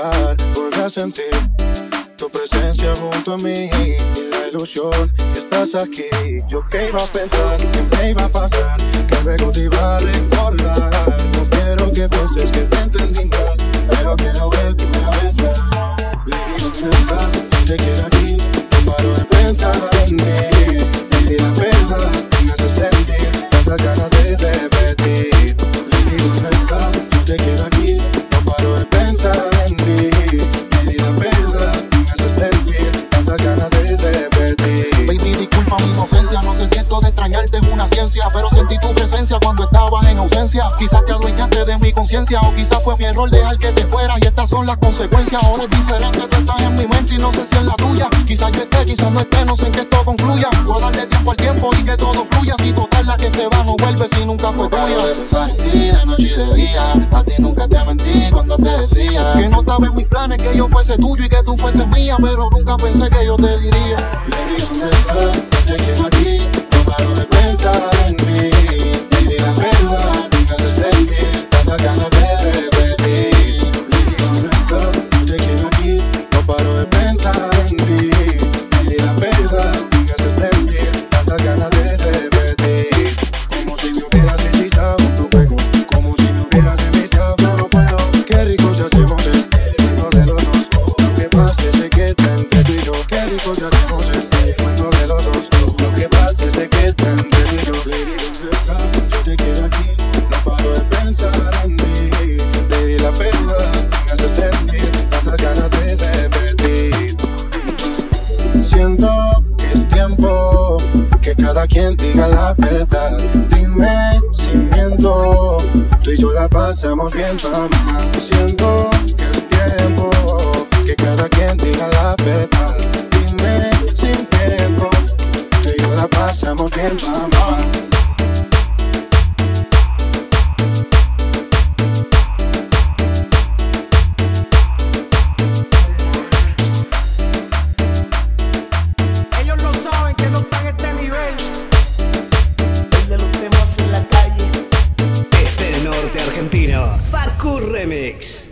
despertar, vuelve a sentir tu presencia junto a mí y la ilusión que estás aquí. Yo que iba a pensar, que me iba a pasar, que luego te iba a recordar. No quiero que pienses que te entendí extrañarte es una ciencia, pero sentí tu presencia cuando estabas en ausencia. Quizás te adueñaste de mi conciencia, o quizás fue mi error dejar que te fuera, y estas son las consecuencias. Ahora es diferente, tú estás en mi mente y no sé si es la tuya. Quizás yo esté, quizás no esté, no sé en qué esto concluya. Voy a darle tiempo al tiempo y que todo fluya. Si total la que se va no vuelve si nunca fue tuya. de pensar en ti de noche y de día. A ti nunca te mentí cuando te decía. Que no estaba en mis planes que yo fuese tuyo y que tú fueses mía, pero nunca pensé que yo te diría. Baby, ¿dónde estás? Yo te quiero aquí, pasamos bien, mamá. Siento que es tiempo pasamos bien, mamá. Ellos no saben que no están a este nivel. El de los temas en la calle. Este norte argentino. Facu Remix.